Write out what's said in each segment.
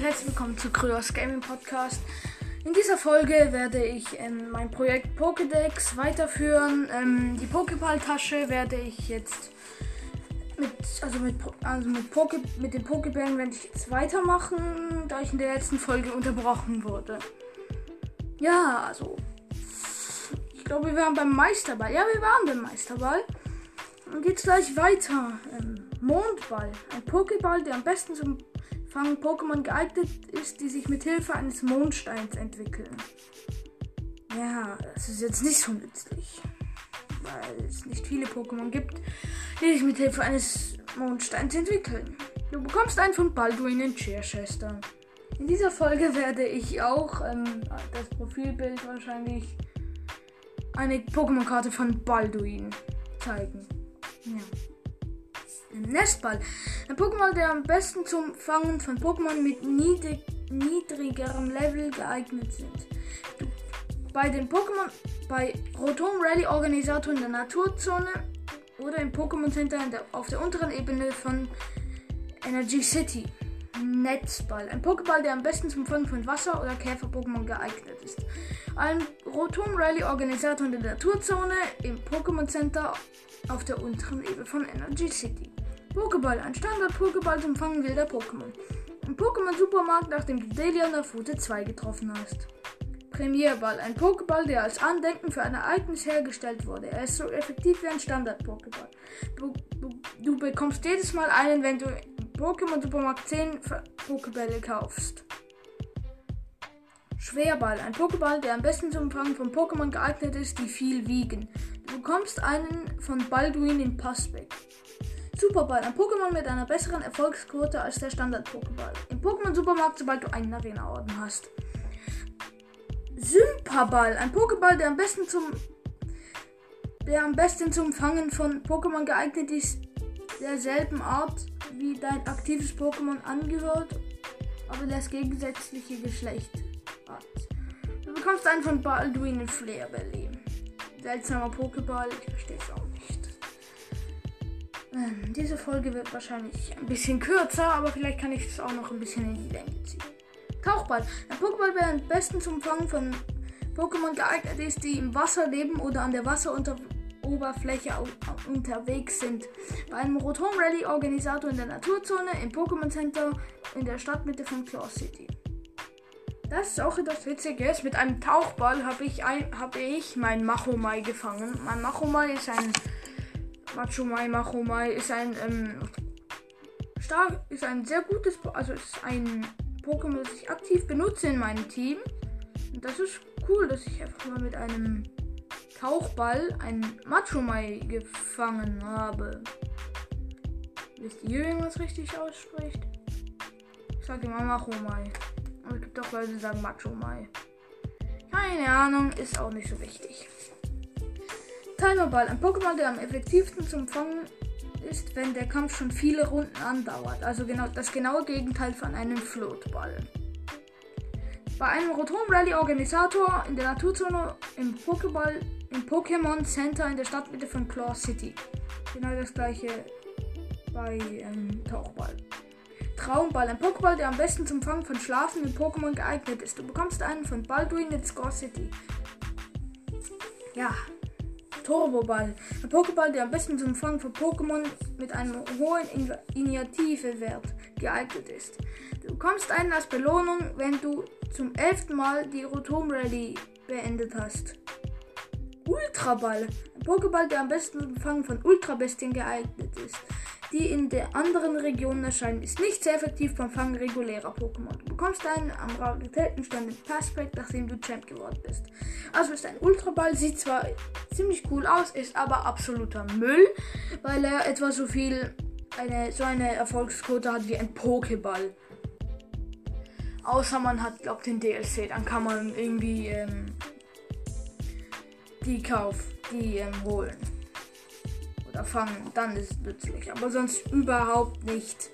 und herzlich willkommen zu Kryos Gaming Podcast. In dieser Folge werde ich ähm, mein Projekt Pokédex weiterführen. Ähm, die Pokéball-Tasche werde ich jetzt mit, also mit, also mit, Poke, mit den Pokébällen werde ich jetzt weitermachen, da ich in der letzten Folge unterbrochen wurde. Ja, also. Ich glaube, wir waren beim Meisterball. Ja, wir waren beim Meisterball. Und geht's gleich weiter. Ähm, Mondball. Ein Pokéball, der am besten zum Fangen Pokémon geeignet ist, die sich mit Hilfe eines Mondsteins entwickeln. Ja, das ist jetzt nicht so nützlich. Weil es nicht viele Pokémon gibt, die sich mit Hilfe eines Mondsteins entwickeln. Du bekommst einen von Balduin in Cheerchester. In dieser Folge werde ich auch ähm, das Profilbild wahrscheinlich eine Pokémon-Karte von Balduin zeigen. Ja. Nestball. Ein Pokémon, der am besten zum Fangen von Pokémon mit niedrig, niedrigerem Level geeignet sind. Bei den Pokémon, bei Rotom Rally Organisator in der Naturzone oder im Pokémon Center der, auf der unteren Ebene von Energy City. Netzball. Ein Pokéball, der am besten zum Fangen von Wasser- oder Käfer-Pokémon geeignet ist. Ein Rotom Rally Organisator in der Naturzone im Pokémon Center auf der unteren Ebene von Energy City. Pokéball, ein Standard-Pokéball zum Fangen wilder Pokémon. Ein Pokémon-Supermarkt, nachdem du Delian auf Route 2 getroffen hast. Premierball, ein Pokéball, der als Andenken für ein Ereignis hergestellt wurde. Er ist so effektiv wie ein Standard-Pokéball. Du, du, du, bekommst jedes Mal einen, wenn du im Pokémon Supermarkt 10 Pokébälle kaufst. Schwerball, ein Pokéball, der am besten zum Fangen von Pokémon geeignet ist, die viel wiegen. Du bekommst einen von Balduin in Passbeck. Superball, ein Pokémon mit einer besseren Erfolgsquote als der Standard-Pokéball. Im Pokémon-Supermarkt, sobald du einen Arena-Orden hast. Sympaball, ein Pokéball, der am besten zum der am besten zum Fangen von Pokémon geeignet ist, derselben Art wie dein aktives Pokémon angehört, aber das gegensätzliche Geschlecht hat. Du bekommst einen von Balduin in Flair Belly. Seltsamer Pokéball, ich verstehe es auch ähm, diese Folge wird wahrscheinlich ein bisschen kürzer, aber vielleicht kann ich es auch noch ein bisschen in die Länge ziehen. Tauchball. Ein Pokéball wäre am besten zum Fangen von Pokémon geeignet ist, die im Wasser leben oder an der Wasseroberfläche unterwegs sind. Bei einem Rotom Rally Organisator in der Naturzone, im Pokémon Center in der Stadtmitte von Claw City. Das ist auch etwas Witziges. Mit einem Tauchball habe ich, hab ich mein Machomai gefangen. Mein Machomai ist ein Machomai Machomai ist ein ähm, stark, ist ein sehr gutes, also ist ein Pokémon, das ich aktiv benutze in meinem Team. Und das ist cool, dass ich einfach mal mit einem Tauchball ein Machomai gefangen habe. Wisst ihr, wie man es richtig ausspricht? Ich sage immer Machomai. Aber es gibt auch Leute, die sagen Machomai. Keine Ahnung, ist auch nicht so wichtig. Timerball, ein Pokémon, der am effektivsten zum Fangen ist, wenn der Kampf schon viele Runden andauert. Also genau das genaue Gegenteil von einem Floatball. Bei einem Rotom Rally Organisator in der Naturzone im Pokéball im Pokémon Center in der Stadtmitte von Claw City. Genau das gleiche bei ähm, Tauchball. Traumball, ein Pokéball, der am besten zum Fangen von schlafenden Pokémon geeignet ist. Du bekommst einen von Balduin in Score City. Ja, Turboball. Ein Pokéball, der am besten zum Fangen von Pokémon mit einem hohen Initiativewert geeignet ist. Du bekommst einen als Belohnung, wenn du zum elften Mal die Rotom Rally beendet hast. Ultraball. Ein Pokéball, der am besten zum Fangen von Ultrabestien geeignet ist die in der anderen Regionen erscheinen, ist nicht sehr effektiv beim Fangen regulärer Pokémon. Du bekommst einen am Raritätenstand im Passback, nachdem du Champ geworden bist. Also ist ein Ultraball, sieht zwar ziemlich cool aus, ist aber absoluter Müll, weil er etwa so viel, eine, so eine Erfolgsquote hat wie ein Pokéball. Außer man hat, glaubt, den DLC, dann kann man irgendwie ähm, die Kauf, die ähm, holen oder fangen, dann ist es nützlich. Aber sonst überhaupt nicht.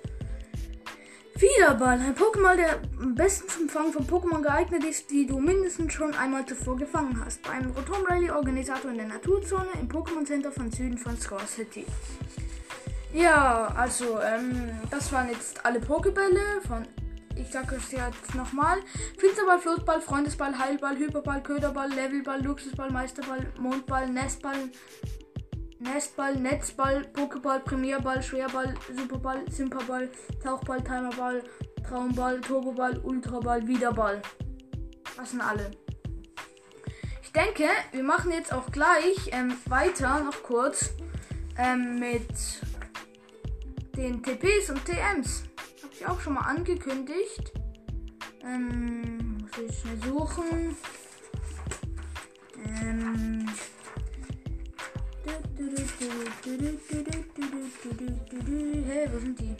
Wiederball, ein Pokémon, der am besten zum Fangen von Pokémon geeignet ist, die du mindestens schon einmal zuvor gefangen hast. Bei einem Rotom Rally Organisator in der Naturzone im Pokémon Center von Süden von Score City. Ja, also, ähm, das waren jetzt alle Pokébälle von ich sage es jetzt nochmal. Finsterball, Flutball, Freundesball, Heilball, Hyperball, Köderball, Levelball, Luxusball, Meisterball, Mondball, Nestball, Nestball, Netzball, Pokéball, Premierball, Schwerball, Superball, Simperball, Tauchball, Timerball, Traumball, Turboball, Ultraball, Wiederball. Das sind alle. Ich denke, wir machen jetzt auch gleich ähm, weiter, noch kurz, ähm, mit den TPs und TMs. Ich auch schon mal angekündigt. Ähm, muss ich schnell suchen. Ähm. Hey, wo sind die?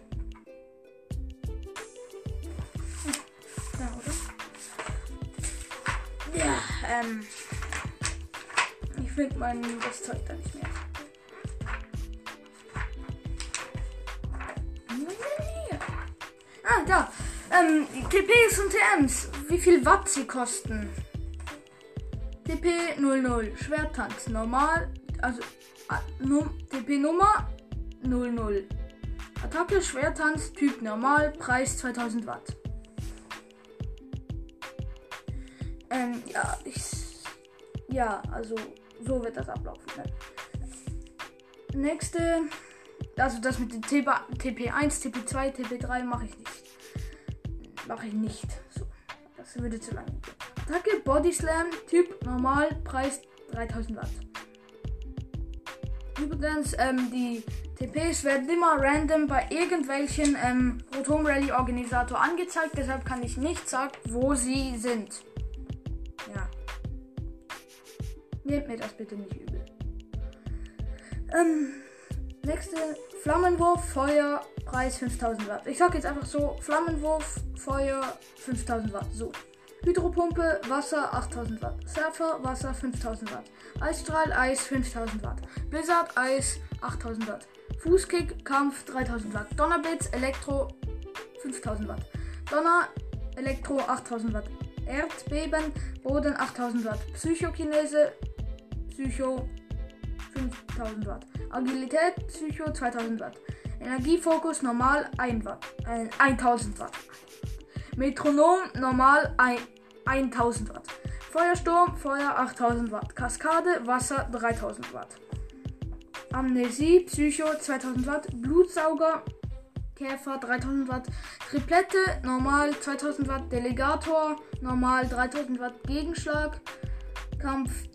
Da, oder? Ja, ähm. Ich finde mein das Zeug da nicht mehr. Ähm, TPs und TMs. Wie viel Watt sie kosten. TP 00. Schwertanz. Normal. Also. Num TP Nummer 00. Attacke Schwertanz. Typ normal. Preis 2000 Watt. Ähm, ja, ich. Ja, also. So wird das ablaufen. Ne? Nächste. Also das mit dem TP1, TP2, TP3 mache ich nicht. Mache ich nicht. So. Das würde zu lang. Attacke, Body Slam, Typ normal, Preis 3000 Watt. Übrigens, ähm, die TPs werden immer random bei irgendwelchen ähm, Rotom Rally Organisator angezeigt, deshalb kann ich nicht sagen, wo sie sind. Ja. Nehmt mir das bitte nicht übel. Ähm, nächste Flammenwurf, Feuer, Preis 5000 Watt. Ich sag jetzt einfach so: Flammenwurf, Feuer, 5000 Watt. So. Hydropumpe, Wasser 8000 Watt. Surfer, Wasser 5000 Watt. Eisstrahl, Eis 5000 Watt. Blizzard, Eis 8000 Watt. Fußkick, Kampf 3000 Watt. Donnerblitz, Elektro 5000 Watt. Donner, Elektro 8000 Watt. Erdbeben, Boden 8000 Watt. Psychokinese, Psycho 5000 Watt. Agilität, Psycho 2000 Watt. Energiefokus normal 1 Watt, äh, 1000 Watt. Metronom normal 1, 1000 Watt. Feuersturm, Feuer 8000 Watt. Kaskade, Wasser 3000 Watt. Amnesie, Psycho 2000 Watt. Blutsauger, Käfer 3000 Watt. Triplette, normal 2000 Watt. Delegator, normal 3000 Watt. Gegenschlag, Kampf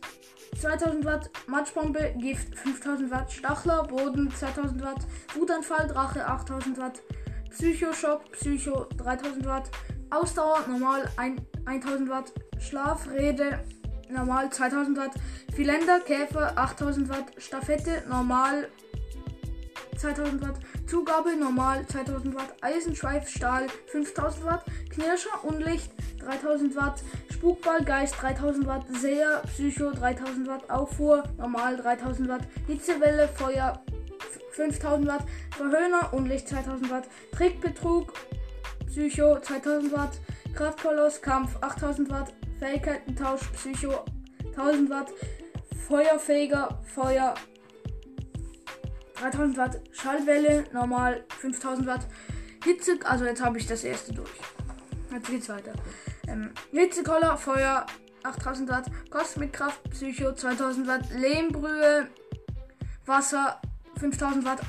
2000 Watt, Matschbombe, Gift 5000 Watt, Stachler, Boden 2000 Watt, Wutanfall, Drache 8000 Watt, Psychoschock, Psycho 3000 Watt, Ausdauer normal 1000 Watt, Schlafrede normal 2000 Watt, Philänder, Käfer 8000 Watt, Staffette normal 2000 Watt, Zugabe normal 2000 Watt, Eisenschweif, Stahl 5000 Watt, Knirscher, Unlicht 3000 Watt, Spukball, Geist 3000 Watt, Seher, Psycho 3000 Watt, Auffuhr, normal 3000 Watt, Hitzewelle, Feuer 5000 Watt, Verhöhner, Unlicht 2000 Watt, Trickbetrug, Psycho 2000 Watt, Kraftkoloss, Kampf 8000 Watt, Fähigkeitentausch, Psycho 1000 Watt, Feuerfähiger, Feuer 3000 Watt, Schallwelle, normal 5000 Watt, Hitze, also jetzt habe ich das erste durch. Jetzt geht's weiter. Ähm, Hitzekoller, Feuer 8000 Watt, Kosmikkraft, Psycho 2000 Watt, Lehmbrühe, Wasser 5000 Watt,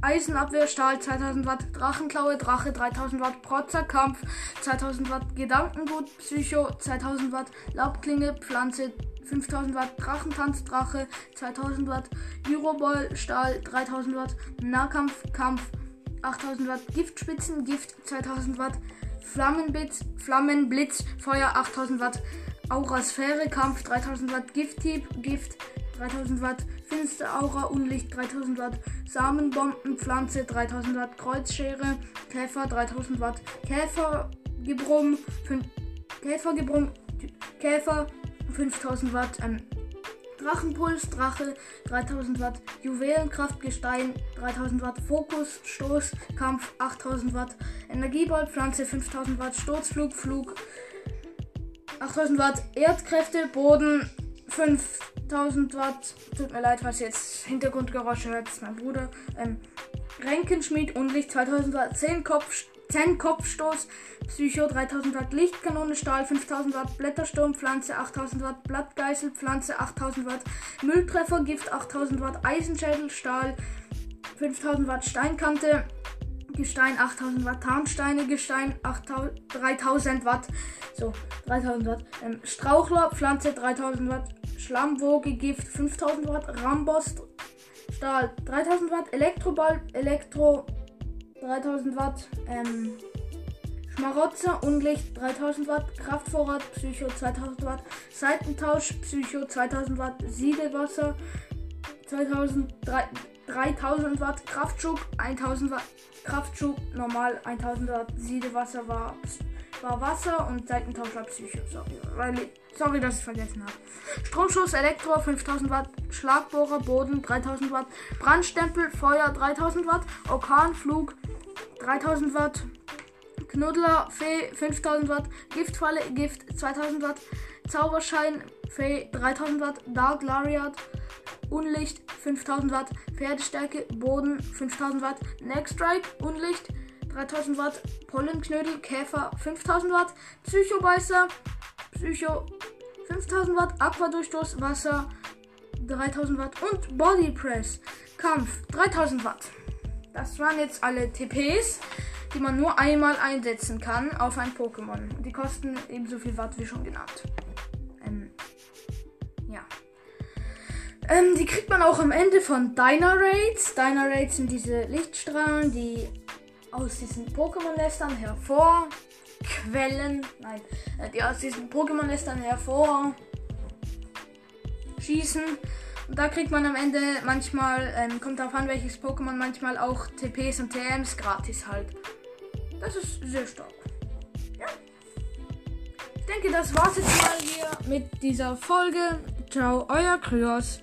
Eisenabwehr, Stahl 2000 Watt, Drachenklaue, Drache 3000 Watt, Protzerkampf 2000 Watt, Gedankengut, Psycho 2000 Watt, Laubklinge, Pflanze 5000 Watt, Drachentanz, Drache 2000 Watt, Euroball, Stahl 3000 Watt, Nahkampf, Kampf 8000 Watt, Giftspitzen, Gift 2000 Watt, Flammenblitz, Flammenblitz, Feuer 8000 Watt, Aurasphäre, Kampf 3000 Watt, Gifthieb, Gift 3000 Watt, Finster Aura, Unlicht 3000 Watt, Samenbomben, Pflanze 3000 Watt, Kreuzschere, Käfer 3000 Watt, Käfergebrumm, Käfergebrumm, Käfer 5000 Watt, ähm, Drachenpuls, Drache 3000 Watt, Juwelenkraft, Gestein 3000 Watt, Fokus, Stoß, Kampf 8000 Watt, Energieball, Pflanze 5000 Watt, Sturzflug, Flug 8000 Watt, Erdkräfte, Boden 5000 Watt. Tut mir leid, was jetzt Hintergrundgeräusche hört, ist mein Bruder. Ähm, Ränkenschmied, Unlicht 2000 Watt, 10 Kopf, 10 Kopfstoß, Psycho 3000 Watt, Lichtkanone, Stahl 5000 Watt, Blättersturm, Pflanze 8000 Watt, Blattgeißel, Pflanze 8000 Watt, Mülltreffer, Gift 8000 Watt, Eisenschädel, Stahl 5000 Watt, Steinkante, Gestein 8000 Watt, Tarnsteine, Gestein 8000, 3000 Watt, so 3000 Watt, ähm, Strauchler, Pflanze 3000 Watt, Schlammwoge, Gift 5000 Watt, Rambost, Stahl 3000 Watt, Elektroball, Elektro 3000 Watt, ähm, Schmarotzer, Unlicht 3000 Watt, Kraftvorrat, Psycho 2000 Watt, Seitentausch, Psycho 2000 Watt, Siedewasser 2000, 3000 Watt, Kraftschub 1000 Watt, Kraftschub normal 1000 Watt, Siedewasser war, war Wasser und Seitentausch war Psycho. Sorry, sorry, dass ich vergessen habe. Stromschuss, Elektro 5000 Watt, Schlagbohrer, Boden 3000 Watt, Brandstempel, Feuer 3000 Watt, Orkanflug 3000 Watt, Knuddler, Fee 5000 Watt, Giftfalle, Gift 2000 Watt, Zauberschein, Fee 3000 Watt, Dark Lariat, Unlicht 5000 Watt, Pferdestärke, Boden 5000 Watt, Neck Strike, Unlicht 3000 Watt, Pollenknödel, Käfer 5000 Watt, Psychobeißer, Psycho 5000 Watt, Aquadurchstoß, Wasser 3000 Watt und Body Press, Kampf 3000 Watt. Das waren jetzt alle TPs, die man nur einmal einsetzen kann auf ein Pokémon. Die kosten ebenso viel Watt wie schon genannt. Ähm, ja. Ähm, die kriegt man auch am Ende von Dynarates. Dynarates sind diese Lichtstrahlen, die aus diesen Pokémon-Nestern hervorquellen. Nein, äh, die aus diesen Pokémon-Nestern hervor schießen. Und da kriegt man am Ende manchmal, ähm, kommt darauf an, welches Pokémon, manchmal auch TPs und TMs gratis halt. Das ist sehr stark. Ja. Ich denke, das war's jetzt mal hier mit dieser Folge. Ciao, euer Kryos.